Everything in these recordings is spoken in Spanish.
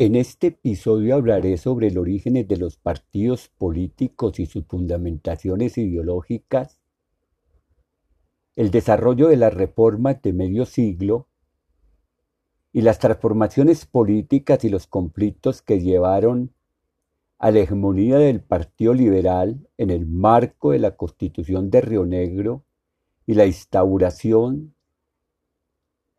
En este episodio hablaré sobre el origen de los partidos políticos y sus fundamentaciones ideológicas, el desarrollo de las reformas de medio siglo y las transformaciones políticas y los conflictos que llevaron a la hegemonía del Partido Liberal en el marco de la Constitución de Río Negro y la instauración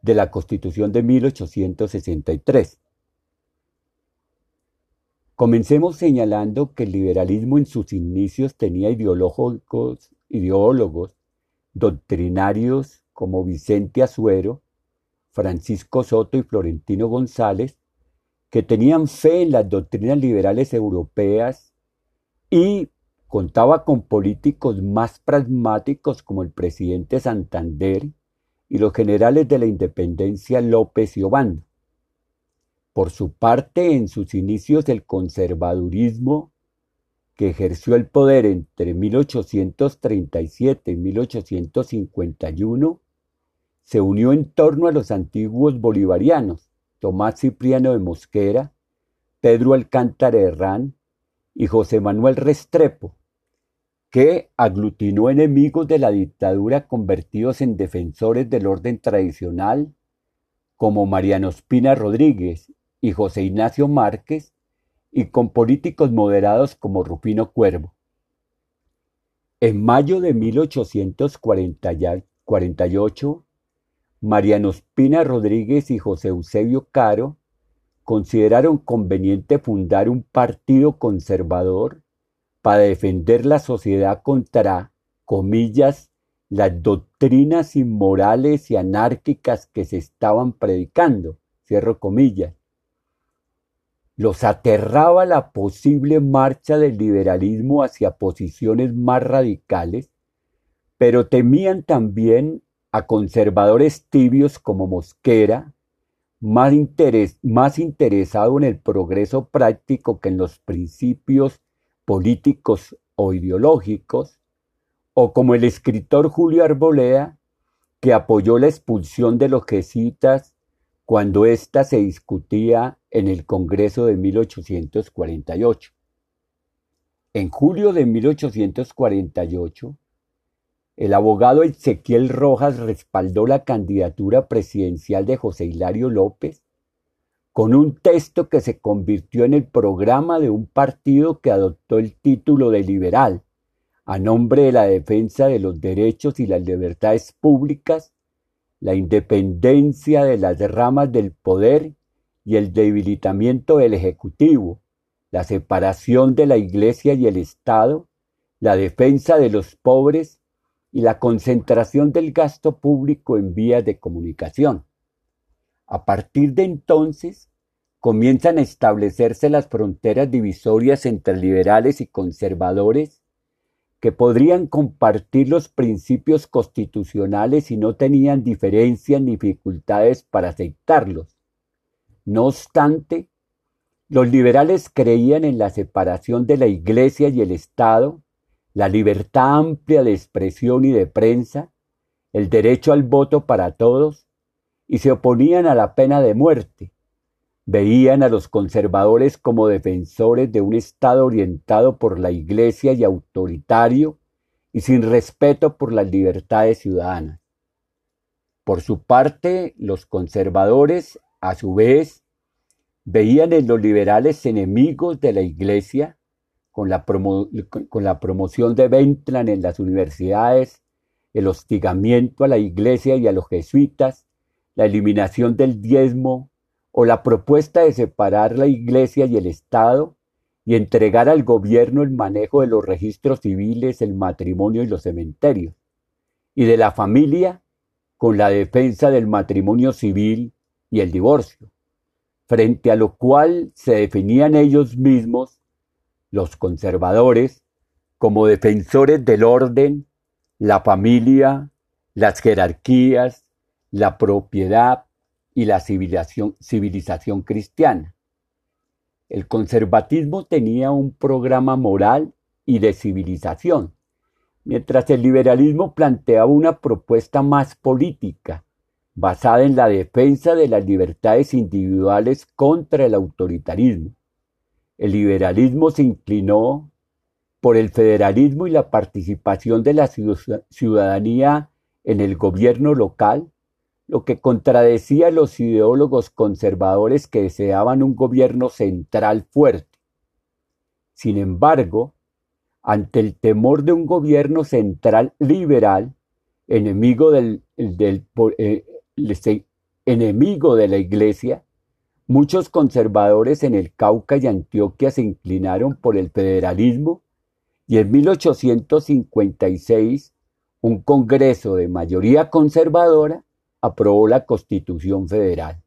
de la Constitución de 1863. Comencemos señalando que el liberalismo en sus inicios tenía ideólogos, ideólogos doctrinarios como Vicente Azuero, Francisco Soto y Florentino González, que tenían fe en las doctrinas liberales europeas y contaba con políticos más pragmáticos como el presidente Santander y los generales de la independencia López y Obando. Por su parte, en sus inicios el conservadurismo, que ejerció el poder entre 1837 y 1851, se unió en torno a los antiguos bolivarianos, Tomás Cipriano de Mosquera, Pedro Alcántara Herrán y José Manuel Restrepo, que aglutinó enemigos de la dictadura convertidos en defensores del orden tradicional, como Mariano Espina Rodríguez y José Ignacio Márquez, y con políticos moderados como Rufino Cuervo. En mayo de 1848, Mariano Espina Rodríguez y José Eusebio Caro consideraron conveniente fundar un partido conservador para defender la sociedad contra, comillas, las doctrinas inmorales y anárquicas que se estaban predicando, cierro comillas, los aterraba la posible marcha del liberalismo hacia posiciones más radicales, pero temían también a conservadores tibios como Mosquera, más, interesado en el progreso práctico que en los principios políticos o ideológicos, o como el escritor Julio Arboleda, que apoyó la expulsión de los jesuitas cuando ésta se discutía en el Congreso de 1848. En julio de 1848, el abogado Ezequiel Rojas respaldó la candidatura presidencial de José Hilario López con un texto que se convirtió en el programa de un partido que adoptó el título de liberal, a nombre de la defensa de los derechos y las libertades públicas, la independencia de las ramas del poder y el debilitamiento del Ejecutivo, la separación de la Iglesia y el Estado, la defensa de los pobres y la concentración del gasto público en vías de comunicación. A partir de entonces, comienzan a establecerse las fronteras divisorias entre liberales y conservadores que podrían compartir los principios constitucionales y no tenían diferencias ni dificultades para aceptarlos. No obstante, los liberales creían en la separación de la Iglesia y el Estado, la libertad amplia de expresión y de prensa, el derecho al voto para todos, y se oponían a la pena de muerte. Veían a los conservadores como defensores de un Estado orientado por la Iglesia y autoritario y sin respeto por las libertades ciudadanas. Por su parte, los conservadores a su vez, veían en los liberales enemigos de la Iglesia, con la, promoción de Ventlan en las universidades, el hostigamiento a la Iglesia y a los jesuitas, la eliminación del diezmo o la propuesta de separar la Iglesia y el Estado y entregar al gobierno el manejo de los registros civiles, el matrimonio y los cementerios, y de la familia con la defensa del matrimonio civil y el divorcio, frente a lo cual se definían ellos mismos, los conservadores, como defensores del orden, la familia, las jerarquías, la propiedad y la civilización, civilización cristiana. El conservatismo tenía un programa moral y de civilización, mientras el liberalismo planteaba una propuesta más política, basada en la defensa de las libertades individuales contra el autoritarismo. El liberalismo se inclinó por el federalismo y la participación de la ciudadanía en el gobierno local, lo que contradecía a los ideólogos conservadores que deseaban un gobierno central fuerte. Sin embargo, ante el temor de un gobierno central liberal, enemigo del, eh, enemigo de la Iglesia, muchos conservadores en el Cauca y Antioquia se inclinaron por el federalismo y en 1856 un Congreso de mayoría conservadora aprobó la Constitución Federal.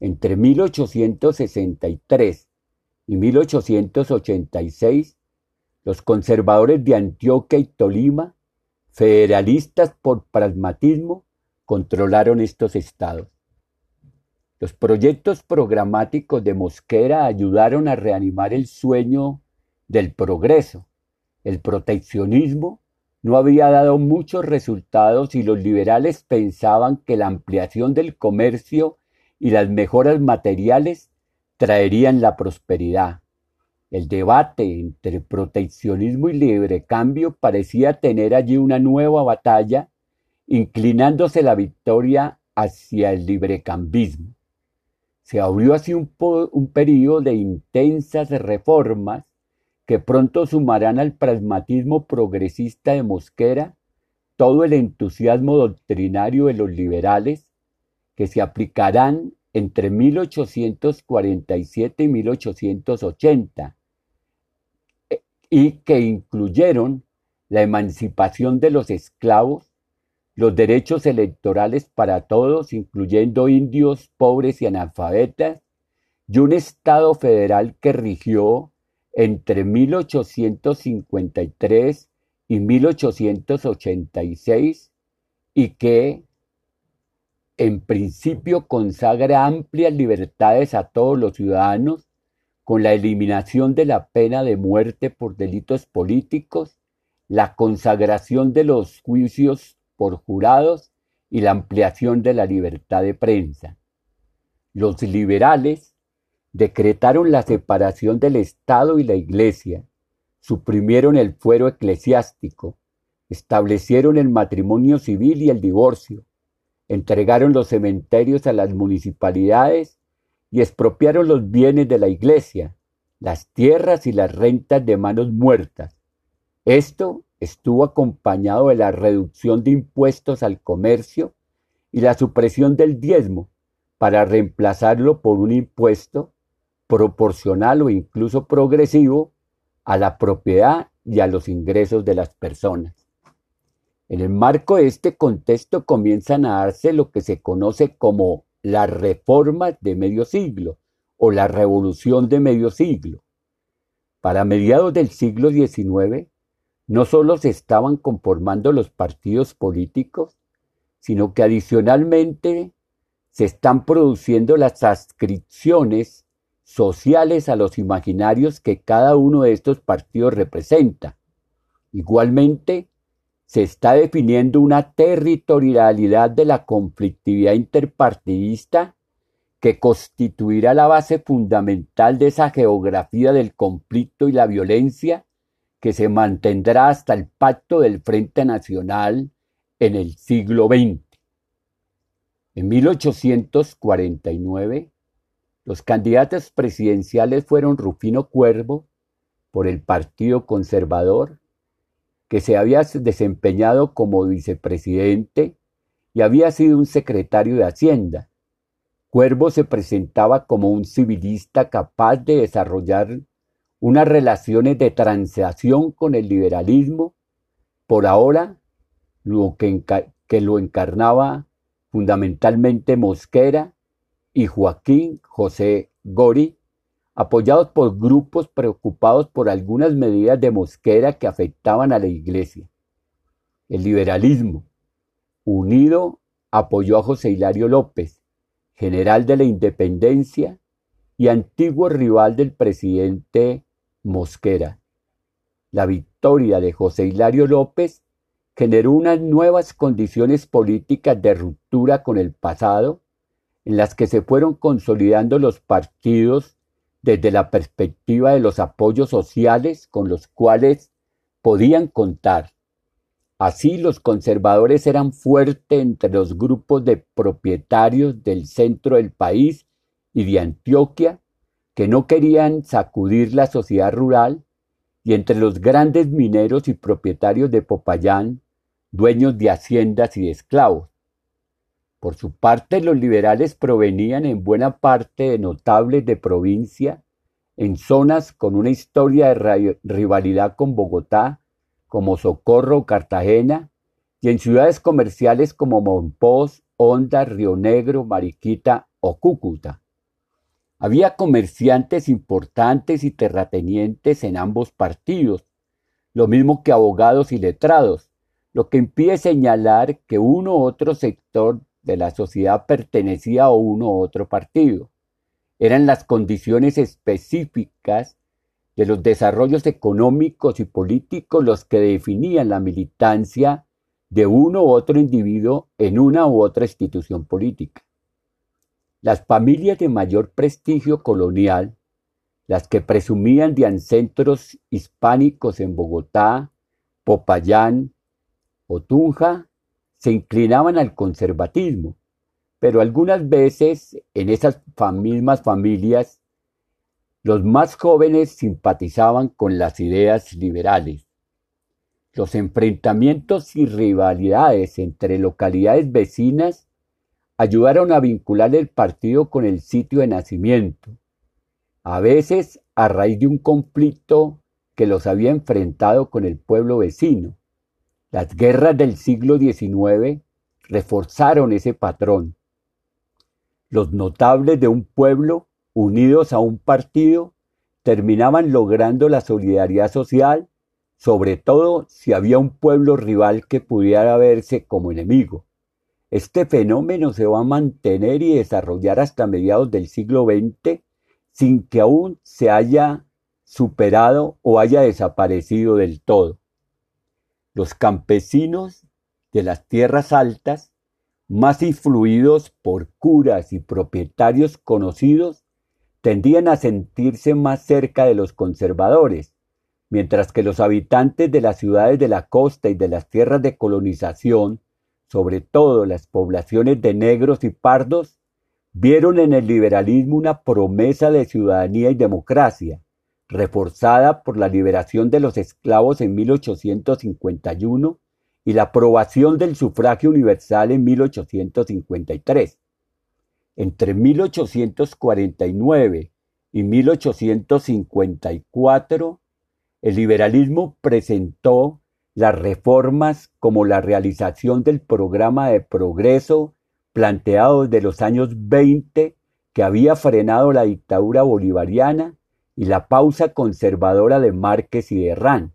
Entre 1863 y 1886, los conservadores de Antioquia y Tolima, federalistas por pragmatismo, controlaron estos estados. Los proyectos programáticos de Mosquera ayudaron a reanimar el sueño del progreso. El proteccionismo no había dado muchos resultados y los liberales pensaban que la ampliación del comercio y las mejoras materiales traerían la prosperidad. El debate entre proteccionismo y libre cambio parecía tener allí una nueva batalla inclinándose la victoria hacia el librecambismo. Se abrió así un, un periodo de intensas reformas que pronto sumarán al pragmatismo progresista de Mosquera todo el entusiasmo doctrinario de los liberales que se aplicarán entre 1847 y 1880 eh, y que incluyeron la emancipación de los esclavos los derechos electorales para todos, incluyendo indios, pobres y analfabetas, y un Estado federal que rigió entre 1853 y 1886 y que en principio consagra amplias libertades a todos los ciudadanos con la eliminación de la pena de muerte por delitos políticos, la consagración de los juicios por jurados y la ampliación de la libertad de prensa. Los liberales decretaron la separación del Estado y la Iglesia, suprimieron el fuero eclesiástico, establecieron el matrimonio civil y el divorcio, entregaron los cementerios a las municipalidades y expropiaron los bienes de la Iglesia, las tierras y las rentas de manos muertas. Esto estuvo acompañado de la reducción de impuestos al comercio y la supresión del diezmo para reemplazarlo por un impuesto proporcional o incluso progresivo a la propiedad y a los ingresos de las personas. En el marco de este contexto comienzan a darse lo que se conoce como la reforma de medio siglo o la revolución de medio siglo. Para mediados del siglo XIX, no solo se estaban conformando los partidos políticos, sino que adicionalmente se están produciendo las adscripciones sociales a los imaginarios que cada uno de estos partidos representa. Igualmente, se está definiendo una territorialidad de la conflictividad interpartidista que constituirá la base fundamental de esa geografía del conflicto y la violencia que se mantendrá hasta el pacto del Frente Nacional en el siglo XX. En 1849, los candidatos presidenciales fueron Rufino Cuervo, por el Partido Conservador, que se había desempeñado como vicepresidente y había sido un secretario de Hacienda. Cuervo se presentaba como un civilista capaz de desarrollar unas relaciones de transacción con el liberalismo, por ahora lo que, que lo encarnaba fundamentalmente Mosquera y Joaquín José Gori, apoyados por grupos preocupados por algunas medidas de Mosquera que afectaban a la Iglesia. El liberalismo, unido, apoyó a José Hilario López, general de la Independencia y antiguo rival del presidente Mosquera. La victoria de José Hilario López generó unas nuevas condiciones políticas de ruptura con el pasado, en las que se fueron consolidando los partidos desde la perspectiva de los apoyos sociales con los cuales podían contar. Así los conservadores eran fuertes entre los grupos de propietarios del centro del país y de Antioquia, que no querían sacudir la sociedad rural, y entre los grandes mineros y propietarios de Popayán, dueños de haciendas y de esclavos. Por su parte, los liberales provenían en buena parte de notables de provincia, en zonas con una historia de rivalidad con Bogotá, como Socorro o Cartagena, y en ciudades comerciales como Monpós, Honda, Río Negro, Mariquita o Cúcuta. Había comerciantes importantes y terratenientes en ambos partidos, lo mismo que abogados y letrados, lo que impide señalar que uno u otro sector de la sociedad pertenecía a uno u otro partido. Eran las condiciones específicas de los desarrollos económicos y políticos los que definían la militancia de uno u otro individuo en una u otra institución política. Las familias de mayor prestigio colonial, las que presumían de ancestros hispánicos en Bogotá, Popayán o Tunja, se inclinaban al conservatismo, pero algunas veces en esas mismas familias los más jóvenes simpatizaban con las ideas liberales. Los enfrentamientos y rivalidades entre localidades vecinas ayudaron a vincular el partido con el sitio de nacimiento, a veces a raíz de un conflicto que los había enfrentado con el pueblo vecino. Las guerras del siglo XIX reforzaron ese patrón. Los notables de un pueblo, unidos a un partido, terminaban logrando la solidaridad social, sobre todo si había un pueblo rival que pudiera verse como enemigo. Este fenómeno se va a mantener y desarrollar hasta mediados del siglo XX sin que aún se haya superado o haya desaparecido del todo. Los campesinos de las tierras altas, más influidos por curas y propietarios conocidos, tendían a sentirse más cerca de los conservadores, mientras que los habitantes de las ciudades de la costa y de las tierras de colonización sobre todo las poblaciones de negros y pardos, vieron en el liberalismo una promesa de ciudadanía y democracia, reforzada por la liberación de los esclavos en 1851 y la aprobación del sufragio universal en 1853. Entre 1849 y 1854, el liberalismo presentó las reformas como la realización del programa de progreso planteado desde los años 20 que había frenado la dictadura bolivariana y la pausa conservadora de Márquez y de Herrán.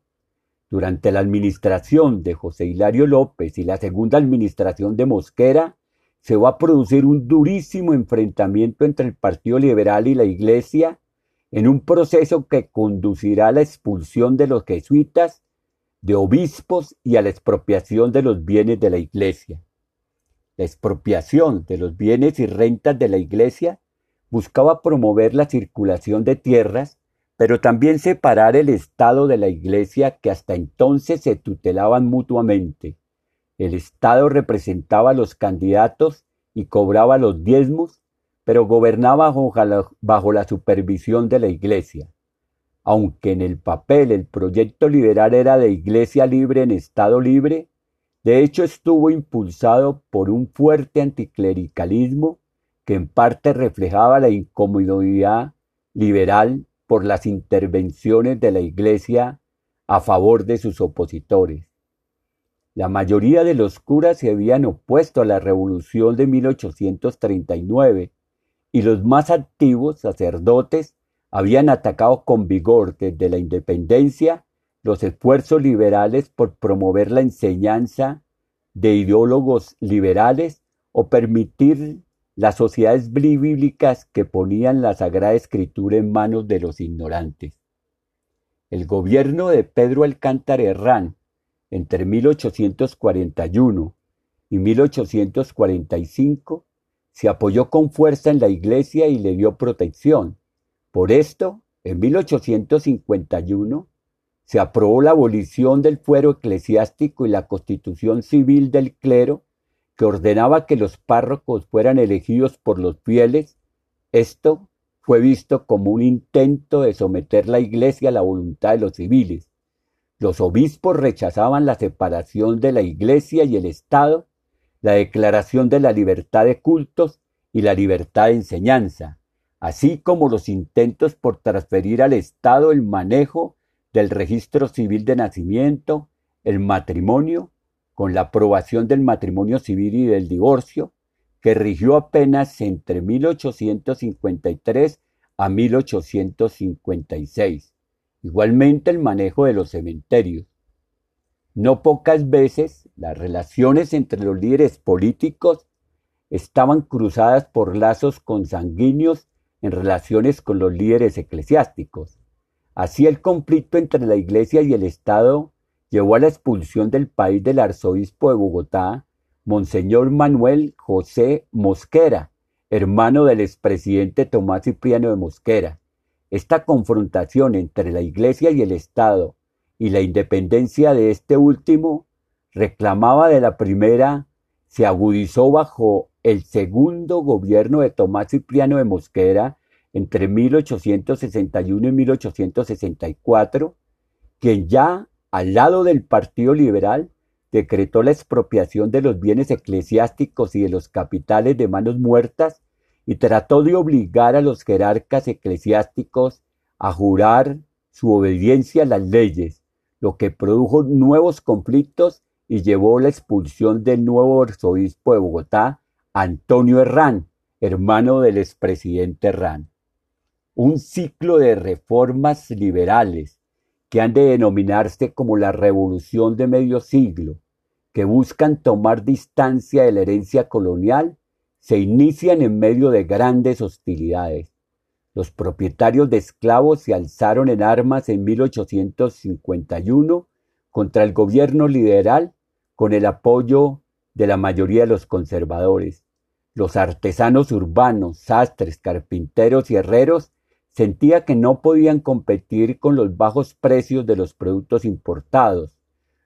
Durante la administración de José Hilario López y la segunda administración de Mosquera, se va a producir un durísimo enfrentamiento entre el Partido Liberal y la Iglesia en un proceso que conducirá a la expulsión de los jesuitas de obispos y a la expropiación de los bienes de la iglesia. La expropiación de los bienes y rentas de la iglesia buscaba promover la circulación de tierras, pero también separar el Estado de la iglesia que hasta entonces se tutelaban mutuamente. El Estado representaba a los candidatos y cobraba los diezmos, pero gobernaba bajo la, supervisión de la iglesia. Aunque en el papel el proyecto liberal era de iglesia libre en Estado libre, de hecho estuvo impulsado por un fuerte anticlericalismo que en parte reflejaba la incomodidad liberal por las intervenciones de la Iglesia a favor de sus opositores. La mayoría de los curas se habían opuesto a la revolución de 1839 y los más activos sacerdotes habían atacado con vigor desde la independencia los esfuerzos liberales por promover la enseñanza de ideólogos liberales o permitir las sociedades bíblicas que ponían la Sagrada Escritura en manos de los ignorantes. El gobierno de Pedro Alcántara Herrán entre 1841 y 1845, se apoyó con fuerza en la iglesia y le dio protección. Por esto, en 1851, se aprobó la abolición del fuero eclesiástico y la constitución civil del clero, que ordenaba que los párrocos fueran elegidos por los fieles. Esto fue visto como un intento de someter la iglesia a la voluntad de los civiles. Los obispos rechazaban la separación de la iglesia y el Estado, la declaración de la libertad de cultos y la libertad de enseñanza, así como los intentos por transferir al Estado el manejo del registro civil de nacimiento, el matrimonio, con la aprobación del matrimonio civil y del divorcio, que rigió apenas entre 1853 a 1856. Igualmente el manejo de los cementerios. No pocas veces las relaciones entre los líderes políticos estaban cruzadas por lazos consanguíneos en relaciones con los líderes eclesiásticos. Así el conflicto entre la Iglesia y el Estado llevó a la expulsión del país del arzobispo de Bogotá, Monseñor Manuel José Mosquera, hermano del expresidente Tomás Cipriano de Mosquera. Esta confrontación entre la Iglesia y el Estado y la independencia de este último reclamaba de la primera se agudizó bajo el segundo gobierno de Tomás Cipriano de Mosquera entre 1861 y 1864, quien ya al lado del Partido Liberal decretó la expropiación de los bienes eclesiásticos y de los capitales de manos muertas y trató de obligar a los jerarcas eclesiásticos a jurar su obediencia a las leyes, lo que produjo nuevos conflictos y llevó la expulsión del nuevo arzobispo de Bogotá, Antonio Herrán, hermano del expresidente Herrán. Un ciclo de reformas liberales que han de denominarse como la revolución de medio siglo, que buscan tomar distancia de la herencia colonial, se inician en medio de grandes hostilidades. Los propietarios de esclavos se alzaron en armas en 1851 contra el gobierno liberal con el apoyo de la mayoría de los conservadores. Los artesanos urbanos, sastres, carpinteros y herreros sentían que no podían competir con los bajos precios de los productos importados.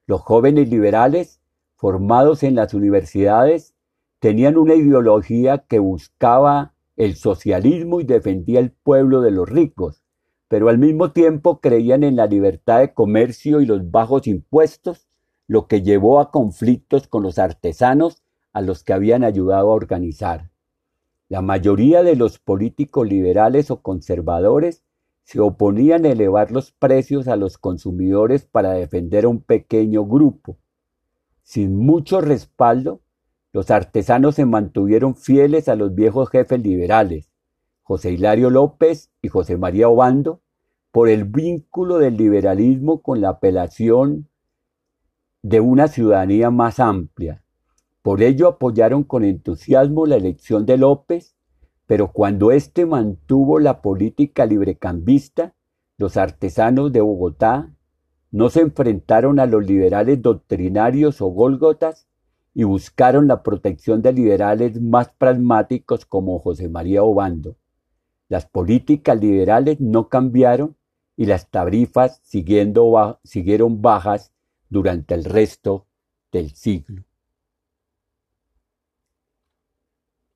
Los jóvenes liberales formados en las universidades, tenían una ideología que buscaba el socialismo y defendía el pueblo de los ricos, pero al mismo tiempo creían en la libertad de comercio y los bajos impuestos, lo que llevó a conflictos con los artesanos a los que habían ayudado a organizar. La mayoría de los políticos liberales o conservadores se oponían a elevar los precios a los consumidores para defender a un pequeño grupo, sin mucho respaldo, los artesanos se mantuvieron fieles a los viejos jefes liberales, José Hilario López y José María Obando, por el vínculo del liberalismo con la apelación de una ciudadanía más amplia. Por ello apoyaron con entusiasmo la elección de López, pero cuando éste mantuvo la política librecambista, los artesanos de Bogotá no se enfrentaron a los liberales doctrinarios o gólgotas y buscaron la protección de liberales más pragmáticos como José María Obando. Las políticas liberales no cambiaron y las tarifas siguieron bajas durante el resto del siglo.